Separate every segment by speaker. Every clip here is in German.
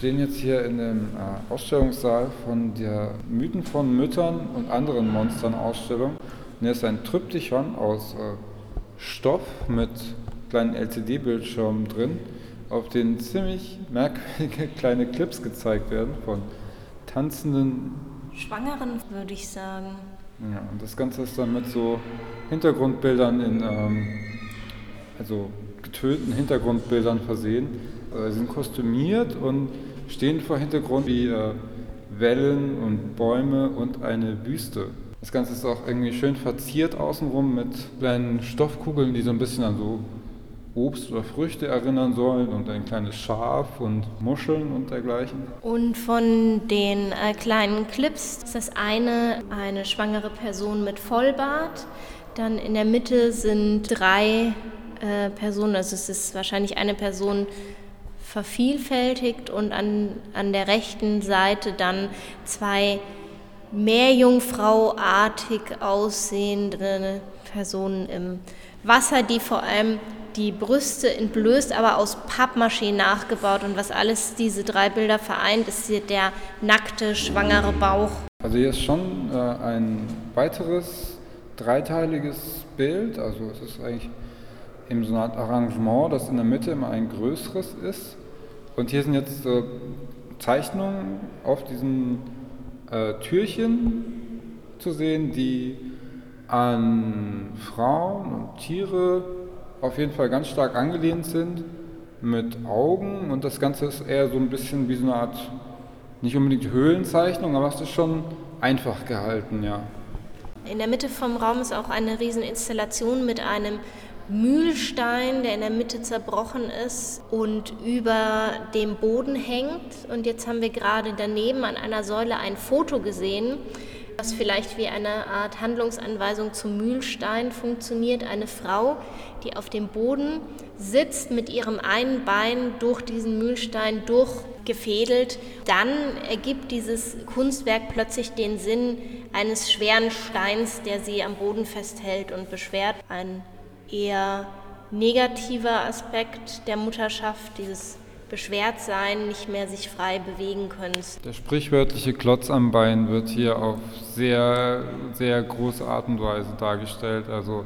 Speaker 1: stehen jetzt hier in dem äh, Ausstellungssaal von der Mythen von Müttern und anderen Monstern Ausstellung. Und hier ist ein Tryptychon aus äh, Stoff mit kleinen LCD-Bildschirmen drin, auf denen ziemlich merkwürdige kleine Clips gezeigt werden von tanzenden
Speaker 2: Schwangeren, würde ich sagen.
Speaker 1: Ja, und das Ganze ist dann mit so Hintergrundbildern in, ähm, also getönten Hintergrundbildern versehen. Äh, sie sind kostümiert und stehen vor Hintergrund wie äh, Wellen und Bäume und eine Wüste. Das Ganze ist auch irgendwie schön verziert außenrum mit kleinen Stoffkugeln, die so ein bisschen an so Obst oder Früchte erinnern sollen und ein kleines Schaf und Muscheln und dergleichen.
Speaker 2: Und von den äh, kleinen Clips ist das eine eine schwangere Person mit Vollbart. Dann in der Mitte sind drei äh, Personen, also es ist wahrscheinlich eine Person vervielfältigt und an, an der rechten Seite dann zwei Meerjungfrauartig aussehende Personen im Wasser, die vor allem die Brüste entblößt, aber aus Pappmaché nachgebaut. Und was alles diese drei Bilder vereint, ist der nackte, schwangere Bauch.
Speaker 1: Also hier ist schon äh, ein weiteres dreiteiliges Bild. Also es ist eigentlich eben so eine Art Arrangement, das in der Mitte immer ein größeres ist. Und hier sind jetzt äh, Zeichnungen auf diesen äh, Türchen zu sehen, die an Frauen und Tiere auf jeden Fall ganz stark angelehnt sind mit Augen und das Ganze ist eher so ein bisschen wie so eine Art, nicht unbedingt Höhlenzeichnung, aber es ist schon einfach gehalten, ja.
Speaker 2: In der Mitte vom Raum ist auch eine Rieseninstallation mit einem Mühlstein, der in der Mitte zerbrochen ist und über dem Boden hängt. Und jetzt haben wir gerade daneben an einer Säule ein Foto gesehen was vielleicht wie eine Art Handlungsanweisung zum Mühlstein funktioniert. Eine Frau, die auf dem Boden sitzt, mit ihrem einen Bein durch diesen Mühlstein durchgefädelt. Dann ergibt dieses Kunstwerk plötzlich den Sinn eines schweren Steins, der sie am Boden festhält und beschwert. Ein eher negativer Aspekt der Mutterschaft, dieses beschwert sein, nicht mehr sich frei bewegen können.
Speaker 1: Der sprichwörtliche Klotz am Bein wird hier auf sehr, sehr große Art und Weise dargestellt, also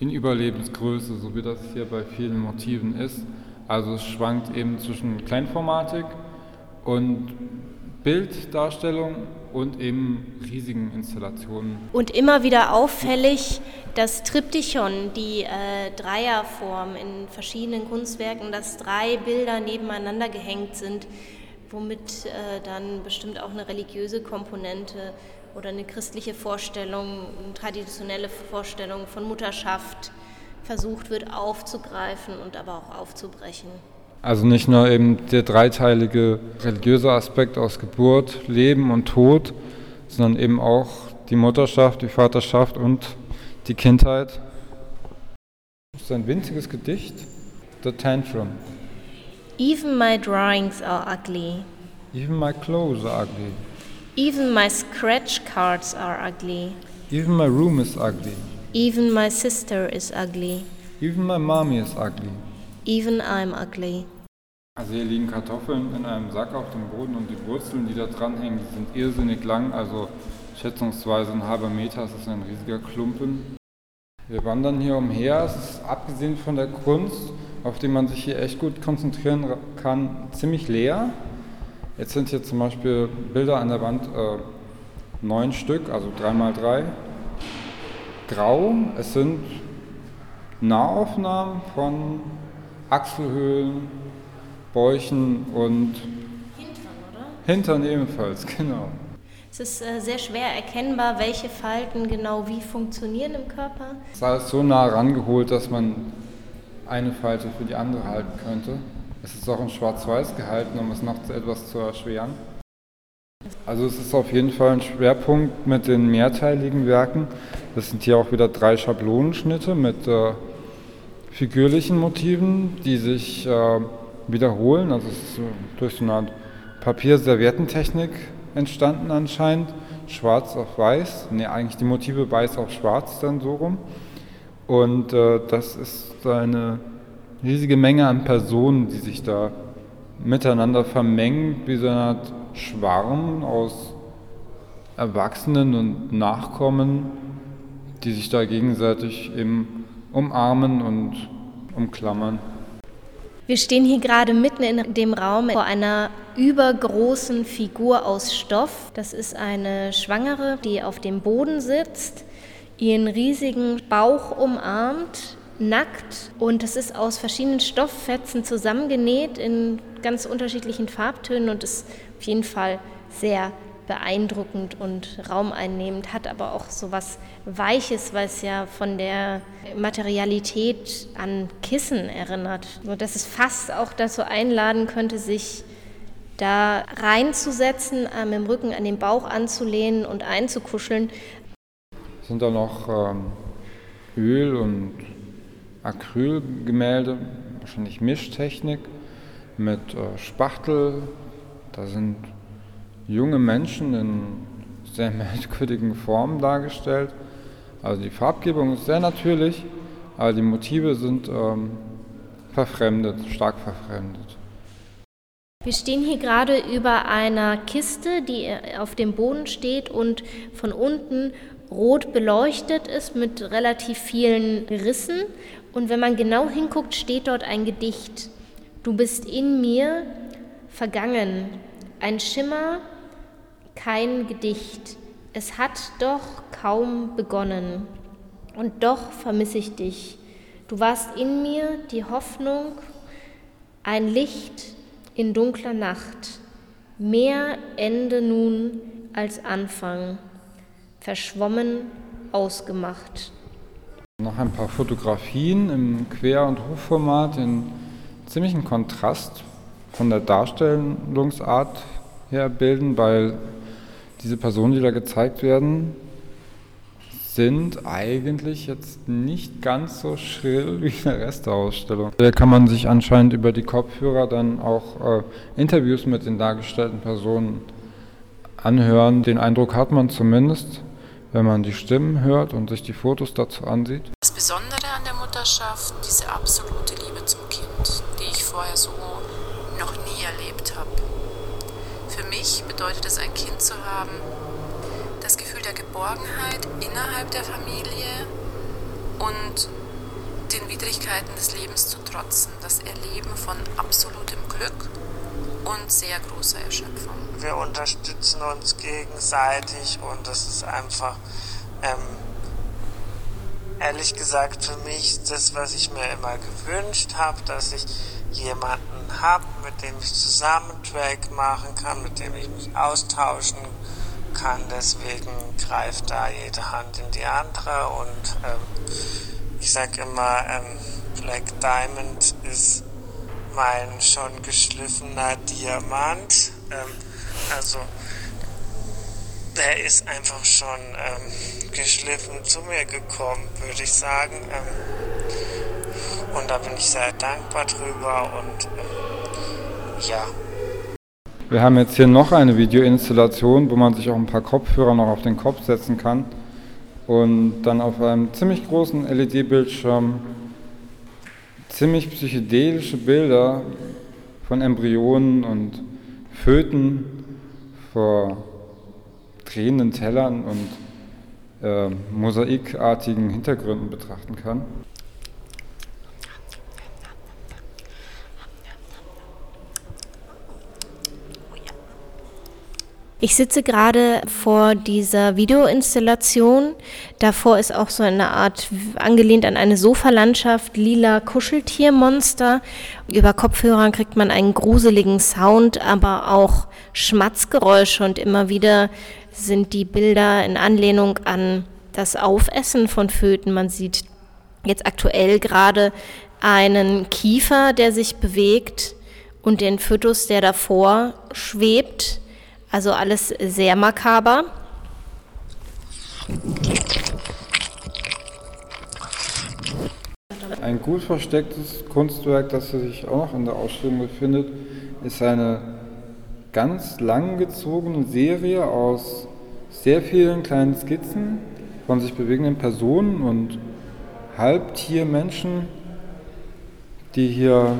Speaker 1: in Überlebensgröße, so wie das hier bei vielen Motiven ist. Also es schwankt eben zwischen Kleinformatik und Bilddarstellung und eben riesigen Installationen.
Speaker 2: Und immer wieder auffällig das Triptychon, die äh, Dreierform in verschiedenen Kunstwerken, dass drei Bilder nebeneinander gehängt sind, womit äh, dann bestimmt auch eine religiöse Komponente oder eine christliche Vorstellung, eine traditionelle Vorstellung von Mutterschaft versucht wird aufzugreifen und aber auch aufzubrechen.
Speaker 1: Also nicht nur eben der dreiteilige religiöse Aspekt aus Geburt, Leben und Tod, sondern eben auch die Mutterschaft, die Vaterschaft und die Kindheit. Das ist ein winziges Gedicht, The Tantrum.
Speaker 2: Even my drawings are ugly.
Speaker 1: Even my clothes are ugly.
Speaker 2: Even my scratch cards are ugly.
Speaker 1: Even my room is ugly.
Speaker 2: Even my sister is ugly.
Speaker 1: Even my mommy is ugly.
Speaker 2: Even I'm ugly.
Speaker 1: Also hier liegen Kartoffeln in einem Sack auf dem Boden und die Wurzeln, die da dranhängen, die sind irrsinnig lang, also schätzungsweise ein halber Meter, das ist ein riesiger Klumpen. Wir wandern hier umher, es ist abgesehen von der Kunst, auf die man sich hier echt gut konzentrieren kann, ziemlich leer. Jetzt sind hier zum Beispiel Bilder an der Wand, äh, neun Stück, also drei mal drei. Grau, es sind Nahaufnahmen von Achselhöhlen, Bäuchen und
Speaker 2: Hintern, oder?
Speaker 1: Hintern ebenfalls, genau.
Speaker 2: Es ist äh, sehr schwer erkennbar, welche Falten genau wie funktionieren im Körper.
Speaker 1: Es ist alles so nah rangeholt, dass man eine Falte für die andere halten könnte. Es ist auch in Schwarz-Weiß gehalten, um es noch etwas zu erschweren. Also es ist auf jeden Fall ein Schwerpunkt mit den mehrteiligen Werken. Das sind hier auch wieder drei Schablonenschnitte mit äh, figürlichen Motiven, die sich äh, wiederholen. Also es ist durch so eine Art Papierserviettentechnik entstanden anscheinend. Schwarz auf weiß, ne eigentlich die Motive weiß auf schwarz dann so rum. Und äh, das ist eine riesige Menge an Personen, die sich da miteinander vermengt wie so eine Art Schwarm aus Erwachsenen und Nachkommen, die sich da gegenseitig eben umarmen und umklammern.
Speaker 2: Wir stehen hier gerade mitten in dem Raum vor einer übergroßen Figur aus Stoff. Das ist eine Schwangere, die auf dem Boden sitzt, ihren riesigen Bauch umarmt, nackt und es ist aus verschiedenen Stofffetzen zusammengenäht in ganz unterschiedlichen Farbtönen und ist auf jeden Fall sehr beeindruckend und raumeinnehmend, hat aber auch so was Weiches, weil es ja von der Materialität an Kissen erinnert, so dass es fast auch dazu einladen könnte, sich da reinzusetzen, mit dem Rücken an den Bauch anzulehnen und einzukuscheln.
Speaker 1: Sind da noch ähm, Öl- und Acrylgemälde, wahrscheinlich Mischtechnik mit äh, Spachtel. Da sind junge Menschen in sehr merkwürdigen Formen dargestellt. Also die Farbgebung ist sehr natürlich, aber die Motive sind ähm, verfremdet, stark verfremdet.
Speaker 2: Wir stehen hier gerade über einer Kiste, die auf dem Boden steht und von unten rot beleuchtet ist mit relativ vielen Rissen. Und wenn man genau hinguckt, steht dort ein Gedicht. Du bist in mir vergangen, ein Schimmer kein Gedicht. Es hat doch kaum begonnen. Und doch vermisse ich dich. Du warst in mir die Hoffnung, ein Licht in dunkler Nacht. Mehr Ende nun als Anfang. Verschwommen, ausgemacht.
Speaker 1: Noch ein paar Fotografien im Quer- und Hochformat in ziemlichen Kontrast von der Darstellungsart her bilden, weil diese Personen, die da gezeigt werden, sind eigentlich jetzt nicht ganz so schrill wie der Rest der Ausstellung. Da kann man sich anscheinend über die Kopfhörer dann auch äh, Interviews mit den dargestellten Personen anhören. Den Eindruck hat man zumindest, wenn man die Stimmen hört und sich die Fotos dazu ansieht.
Speaker 3: Das Besondere an der Mutterschaft, diese absolute Liebe zum Kind, die ich vorher so nie erlebt habe. Für mich bedeutet es, ein Kind zu haben, das Gefühl der Geborgenheit innerhalb der Familie und den Widrigkeiten des Lebens zu trotzen, das Erleben von absolutem Glück und sehr großer Erschöpfung.
Speaker 4: Wir unterstützen uns gegenseitig und das ist einfach, ähm, ehrlich gesagt, für mich das, was ich mir immer gewünscht habe, dass ich jemanden habe, mit dem ich zusammen Track machen kann, mit dem ich mich austauschen kann. Deswegen greift da jede Hand in die andere und ähm, ich sage immer, ähm, Black Diamond ist mein schon geschliffener Diamant. Ähm, also der ist einfach schon ähm, geschliffen zu mir gekommen, würde ich sagen. Ähm, und da bin ich sehr dankbar drüber und ähm, ja.
Speaker 1: Wir haben jetzt hier noch eine Videoinstallation, wo man sich auch ein paar Kopfhörer noch auf den Kopf setzen kann und dann auf einem ziemlich großen LED-Bildschirm ziemlich psychedelische Bilder von Embryonen und Föten vor drehenden Tellern und äh, mosaikartigen Hintergründen betrachten kann.
Speaker 2: Ich sitze gerade vor dieser Videoinstallation. Davor ist auch so eine Art, angelehnt an eine Sofalandschaft, lila Kuscheltiermonster. Über Kopfhörern kriegt man einen gruseligen Sound, aber auch Schmatzgeräusche und immer wieder sind die Bilder in Anlehnung an das Aufessen von Föten. Man sieht jetzt aktuell gerade einen Kiefer, der sich bewegt und den Fötus, der davor schwebt. Also alles sehr makaber.
Speaker 1: Ein gut verstecktes Kunstwerk, das sich auch noch in der Ausstellung befindet, ist eine ganz langgezogene Serie aus sehr vielen kleinen Skizzen von sich bewegenden Personen und Halbtiermenschen, die hier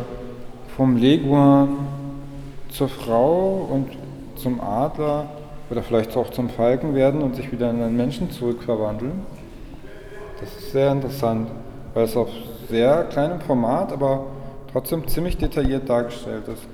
Speaker 1: vom Leguan zur Frau und zum Adler oder vielleicht auch zum Falken werden und sich wieder in einen Menschen zurückverwandeln. Das ist sehr interessant, weil es auf sehr kleinem Format, aber trotzdem ziemlich detailliert dargestellt ist.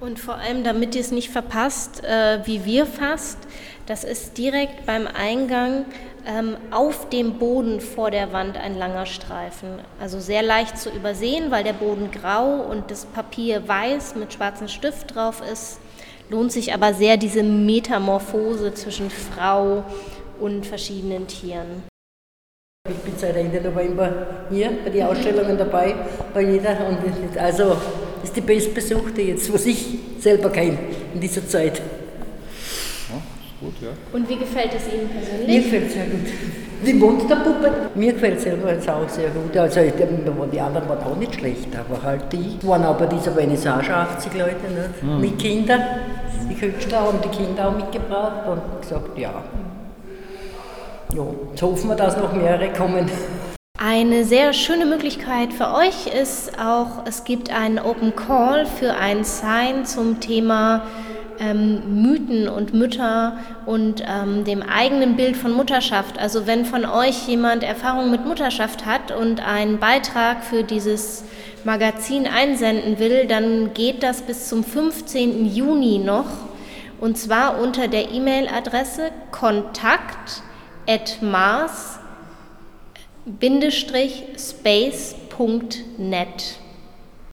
Speaker 2: Und vor allem, damit ihr es nicht verpasst, äh, wie wir fast, das ist direkt beim Eingang ähm, auf dem Boden vor der Wand ein langer Streifen. Also sehr leicht zu übersehen, weil der Boden grau und das Papier weiß mit schwarzem Stift drauf ist. Lohnt sich aber sehr diese Metamorphose zwischen Frau und verschiedenen Tieren.
Speaker 5: Ich bin seit Ende November hier bei den Ausstellungen dabei, bei jeder. Und also ist die bestbesuchte jetzt, was ich selber kenne in dieser Zeit
Speaker 1: gut, ja.
Speaker 2: Und wie gefällt es Ihnen persönlich?
Speaker 5: Mir gefällt es sehr gut. Die Monsterpuppe, mir gefällt es selber jetzt auch sehr gut. Also die anderen waren auch nicht schlecht, aber halt die waren auch bei dieser Vernissage 80 Leute nicht? Mhm. mit Kindern. Die Künstler haben die Kinder auch mitgebracht und gesagt, ja. ja. Jetzt hoffen wir, dass noch mehrere kommen.
Speaker 2: Eine sehr schöne Möglichkeit für euch ist auch, es gibt einen Open Call für ein Sign zum Thema ähm, Mythen und Mütter und ähm, dem eigenen Bild von Mutterschaft. Also wenn von euch jemand Erfahrung mit Mutterschaft hat und einen Beitrag für dieses Magazin einsenden will, dann geht das bis zum 15. Juni noch. Und zwar unter der E-Mail-Adresse kontakt at mars-space.net.